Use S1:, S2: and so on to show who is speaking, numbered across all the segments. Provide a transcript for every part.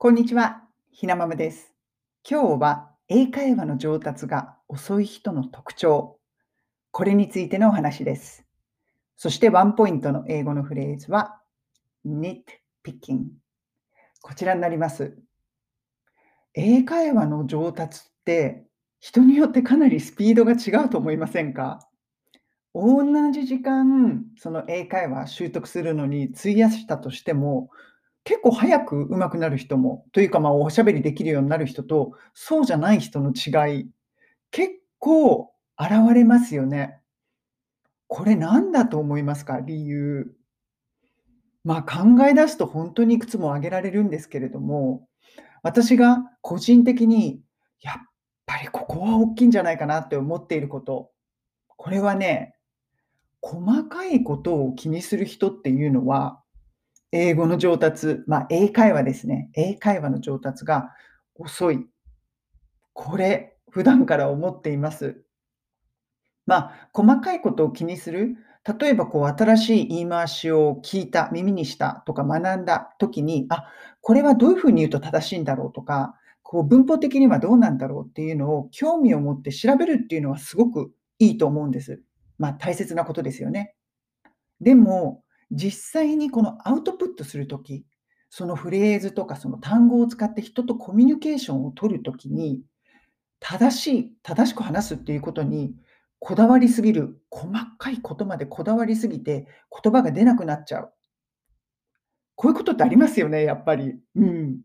S1: こんにちは、ひなままです。今日は英会話の上達が遅い人の特徴。これについてのお話です。そしてワンポイントの英語のフレーズは nitpicking。こちらになります。英会話の上達って人によってかなりスピードが違うと思いませんか？同じ時間、その英会話習得するのに費やしたとしても、結構早く上手くなる人も、というか、まあ、おしゃべりできるようになる人と、そうじゃない人の違い、結構現れますよね。これ何だと思いますか？理由。まあ、考え出すと本当にいくつも挙げられるんですけれども、私が個人的に、やっぱりここは大きいんじゃないかなって思っていること、これはね、細かいことを気にする人っていうのは英語の上達、まあ、英会話ですね。英会話の上達が遅い。これ、普段から思っています。まあ、細かいことを気にする。例えば、こう、新しい言い回しを聞いた、耳にしたとか学んだ時に、あ、これはどういうふうに言うと正しいんだろうとか、こう、文法的にはどうなんだろうっていうのを興味を持って調べるっていうのはすごくいいと思うんです。まあ、大切なことですよね。でも、実際にこのアウトプットするとき、そのフレーズとかその単語を使って人とコミュニケーションを取るときに、正しい、正しく話すっていうことにこだわりすぎる、細かいことまでこだわりすぎて言葉が出なくなっちゃう。こういうことってありますよね、やっぱり。うん。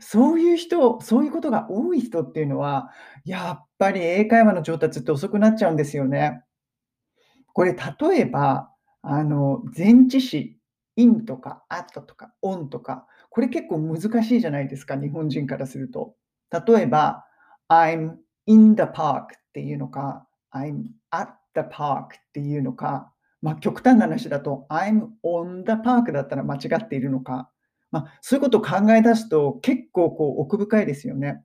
S1: そういう人、そういうことが多い人っていうのは、やっぱり英会話の上達って遅くなっちゃうんですよね。これ例えば、あの、前置詞、in とか at とか on とか、これ結構難しいじゃないですか、日本人からすると。例えば、I'm in the park っていうのか、I'm at the park っていうのか、まあ、極端な話だと、I'm on the park だったら間違っているのか、まあ、そういうことを考え出すと結構こう奥深いですよね。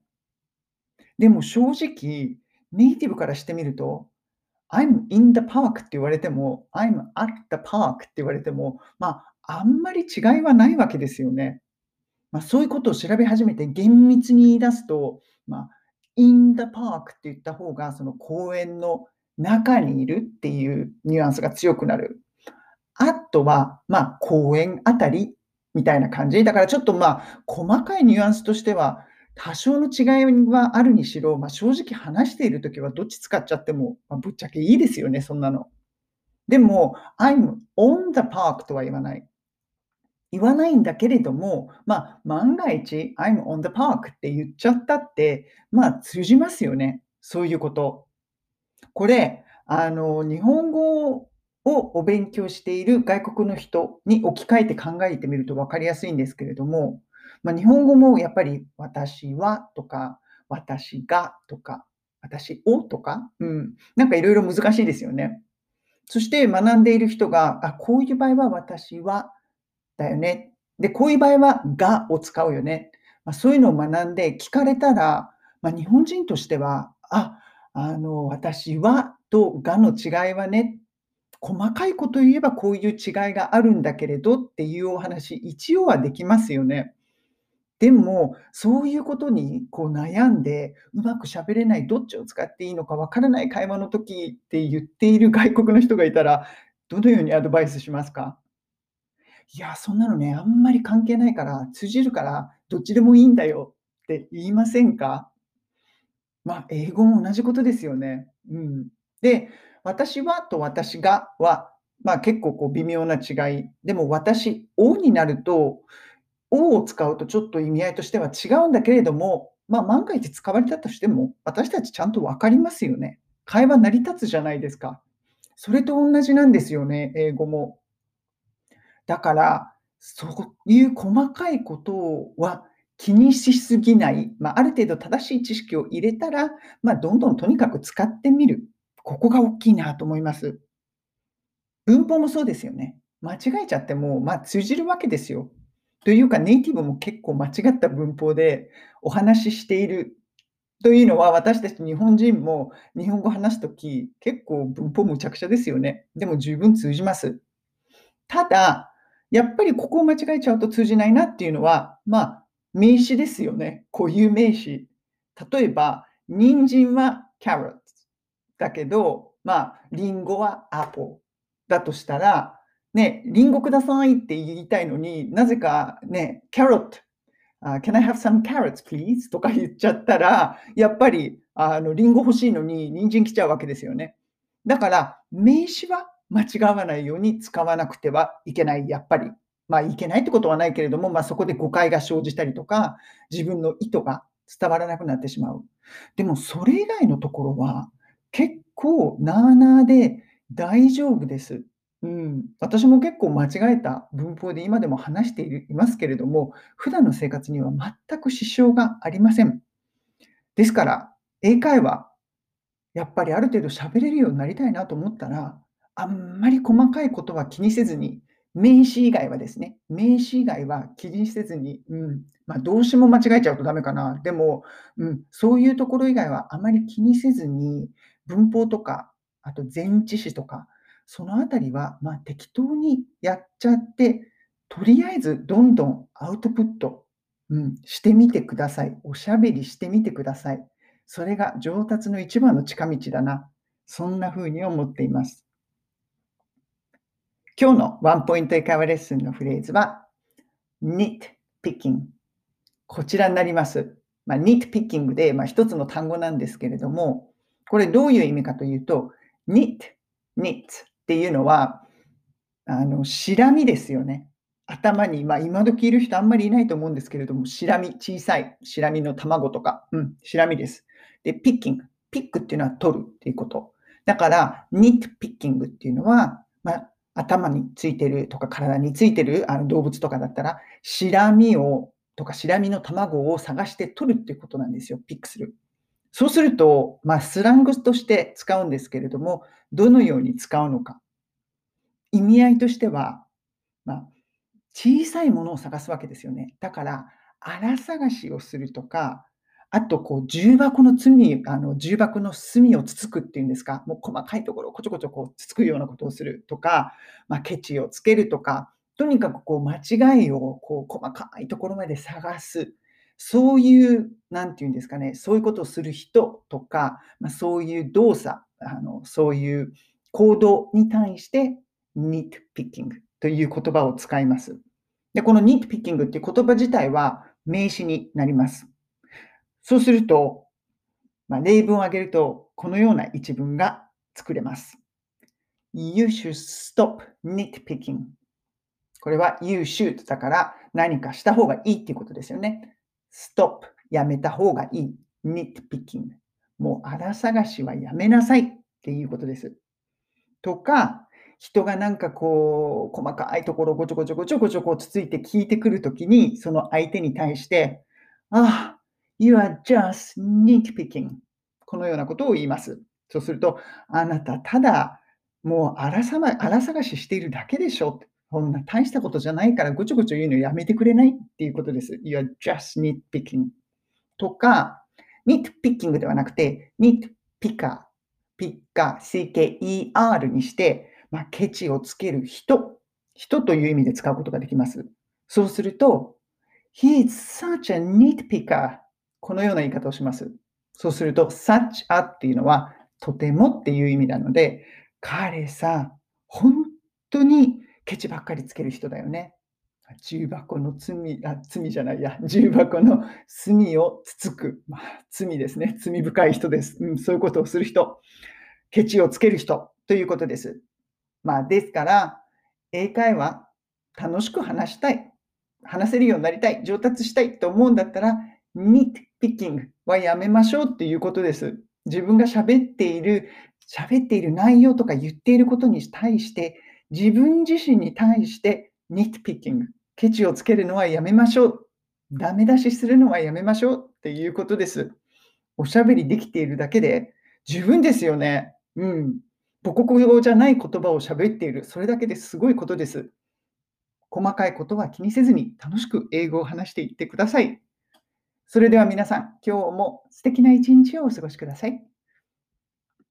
S1: でも正直、ネイティブからしてみると、I'm in the park って言われても、I'm at the park って言われても、まあ、あんまり違いはないわけですよね。まあ、そういうことを調べ始めて厳密に言い出すと、まあ、in the park って言った方が、その公園の中にいるっていうニュアンスが強くなる。あとは、まあ、公園あたりみたいな感じ。だからちょっとまあ、細かいニュアンスとしては、多少の違いはあるにしろ、まあ、正直話しているときはどっち使っちゃっても、まあ、ぶっちゃけいいですよね、そんなの。でも、I'm on the park とは言わない。言わないんだけれども、まあ、万が一、I'm on the park って言っちゃったって、まあ、通じますよね。そういうこと。これ、あの、日本語をお勉強している外国の人に置き換えて考えてみると分かりやすいんですけれども、まあ、日本語もやっぱり私はとか、私がとか、私をとか、うん、なんかいろいろ難しいですよね。そして学んでいる人が、あ、こういう場合は私はだよね。で、こういう場合はがを使うよね。まあ、そういうのを学んで聞かれたら、まあ、日本人としては、あ、あの、私はとがの違いはね、細かいこと言えばこういう違いがあるんだけれどっていうお話、一応はできますよね。でも、そういうことにこう悩んで、うまくしゃべれない、どっちを使っていいのかわからない会話の時って言っている外国の人がいたら、どのようにアドバイスしますか？いや、そんなのね、あんまり関係ないから、通じるから、どっちでもいいんだよって言いませんか？まあ、英語も同じことですよね。うん。で、私はと私がは、まあ、結構こう微妙な違い。でも私をになると、をを使うとちょっと意味合いとしては違うんだけれども、まあ、万が一使われたとしても、私たちちゃんと分かりますよね。会話成り立つじゃないですか。それと同じなんですよね、英語も。だから、そういう細かいことは気にしすぎない、まあ、ある程度正しい知識を入れたら、まあ、どんどんとにかく使ってみる。ここが大きいなと思います。文法もそうですよね。間違えちゃっても、まあ、通じるわけですよ。というか、ネイティブも結構間違った文法でお話ししているというのは、私たち日本人も日本語話すとき、結構文法むちゃくちゃですよね。でも十分通じます。ただ、やっぱりここを間違えちゃうと通じないなっていうのは、まあ、名詞ですよね。固有名詞。例えば、人参は carrot だけど、まあ、リンゴは apple だとしたら、ね、リンゴくださいって言いたいのになぜかね、carrot、uh, can I have some carrots please? とか言っちゃったら、やっぱりあのリンゴ欲しいのに人参来ちゃうわけですよね。だから、名詞は間違わないように使わなくてはいけない、やっぱり。まあ、いけないってことはないけれども、まあ、そこで誤解が生じたりとか、自分の意図が伝わらなくなってしまう。でも、それ以外のところは、結構、なあなあで大丈夫です。うん、私も結構間違えた文法で今でも話しているいますけれども、普段の生活には全く支障がありません。ですから、英会話、やっぱりある程度喋れるようになりたいなと思ったら、あんまり細かいことは気にせずに、名詞以外はですね、名詞以外は気にせずに、うん、まあ、動詞も間違えちゃうとダメかな。でも、うん、そういうところ以外はあまり気にせずに、文法とか、あと前置詞とか、そのあたりは、まあ、適当にやっちゃって、とりあえずどんどんアウトプット、うん、してみてください。おしゃべりしてみてください。それが上達の一番の近道だな。そんな風に思っています。今日のワンポイント英会話レッスンのフレーズは nitpicking こちらになります。まあ、nitpicking で、まあ、一つの単語なんですけれども、これどういう意味かというと、nit, nit っていうのは、あの、しらみですよね。頭に、まあ、今時いる人あんまりいないと思うんですけれども、しらみ、小さいしらみの卵とか、うん、しらみです。で、ピッキング。ピックっていうのは取るっていうこと。だから、ニットピッキングっていうのは、まあ、頭についてるとか体についてるあの動物とかだったら、シラミをとかシラミの卵を探して取るっていうことなんですよ。ピックする。そうすると、まあ、スラングとして使うんですけれども、どのように使うのか。意味合いとしては、まあ、小さいものを探すわけですよね。だから、荒探しをするとか、あと、こう、重箱の罪、あの、重箱の隅をつつくっていうんですか、もう細かいところをこちょこちょこうつつくようなことをするとか、まあ、ケチをつけるとか、とにかくこう間違いをこう細かいところまで探す。そういう、なんていうんですかね、そういうことをする人とか、まあ、そういう動作、あのそういう行動に対して、ニットピッキングという言葉を使います。で、このニットピッキングっていう言葉自体は名詞になります。そうすると、まあ、例文を挙げると、このような一文が作れます。You should stop nitpicking. これは you should だから何かした方がいいっていうことですよね。Stop やめた方がいい。nitpicking もう荒探しはやめなさいっていうことです。とか、人がなんかこう、細かいところをごちょごちょごちょごちょこうつついて聞いてくるときに、その相手に対して、ああ、You are just nitpicking. このようなことを言います。そうすると、あなたただもう荒さ、ま、荒探ししているだけでしょ。こんな大したことじゃないからごちょごちょ言うのやめてくれないっていうことです。You are just nitpicking. とか、nitpicking ではなくて、nitpicker。ピッカー、CKER にして、まあ、ケチをつける人、人という意味で使うことができます。そうすると、He is such a nitpicker. このような言い方をします。そうすると、such a っていうのは、とてもっていう意味なので、彼さ、本当にケチばっかりつける人だよね。重箱の罪、あ、罪じゃないや、重箱の罪をつつく。まあ、罪ですね。罪深い人です、うん。そういうことをする人。ケチをつける人ということです。まあ、ですから、英会話、楽しく話したい。話せるようになりたい。上達したいと思うんだったら、nit picking はやめましょうっていうことです。自分が喋っている、喋っている内容とか言っていることに対して、自分自身に対して nitpicking、ケチをつけるのはやめましょう。ダメ出しするのはやめましょうっていうことです。おしゃべりできているだけで十分ですよね。うん。母国語じゃない言葉を喋っている。それだけですごいことです。細かいことは気にせずに楽しく英語を話していってください。それでは皆さん、今日も素敵な一日をお過ごしください。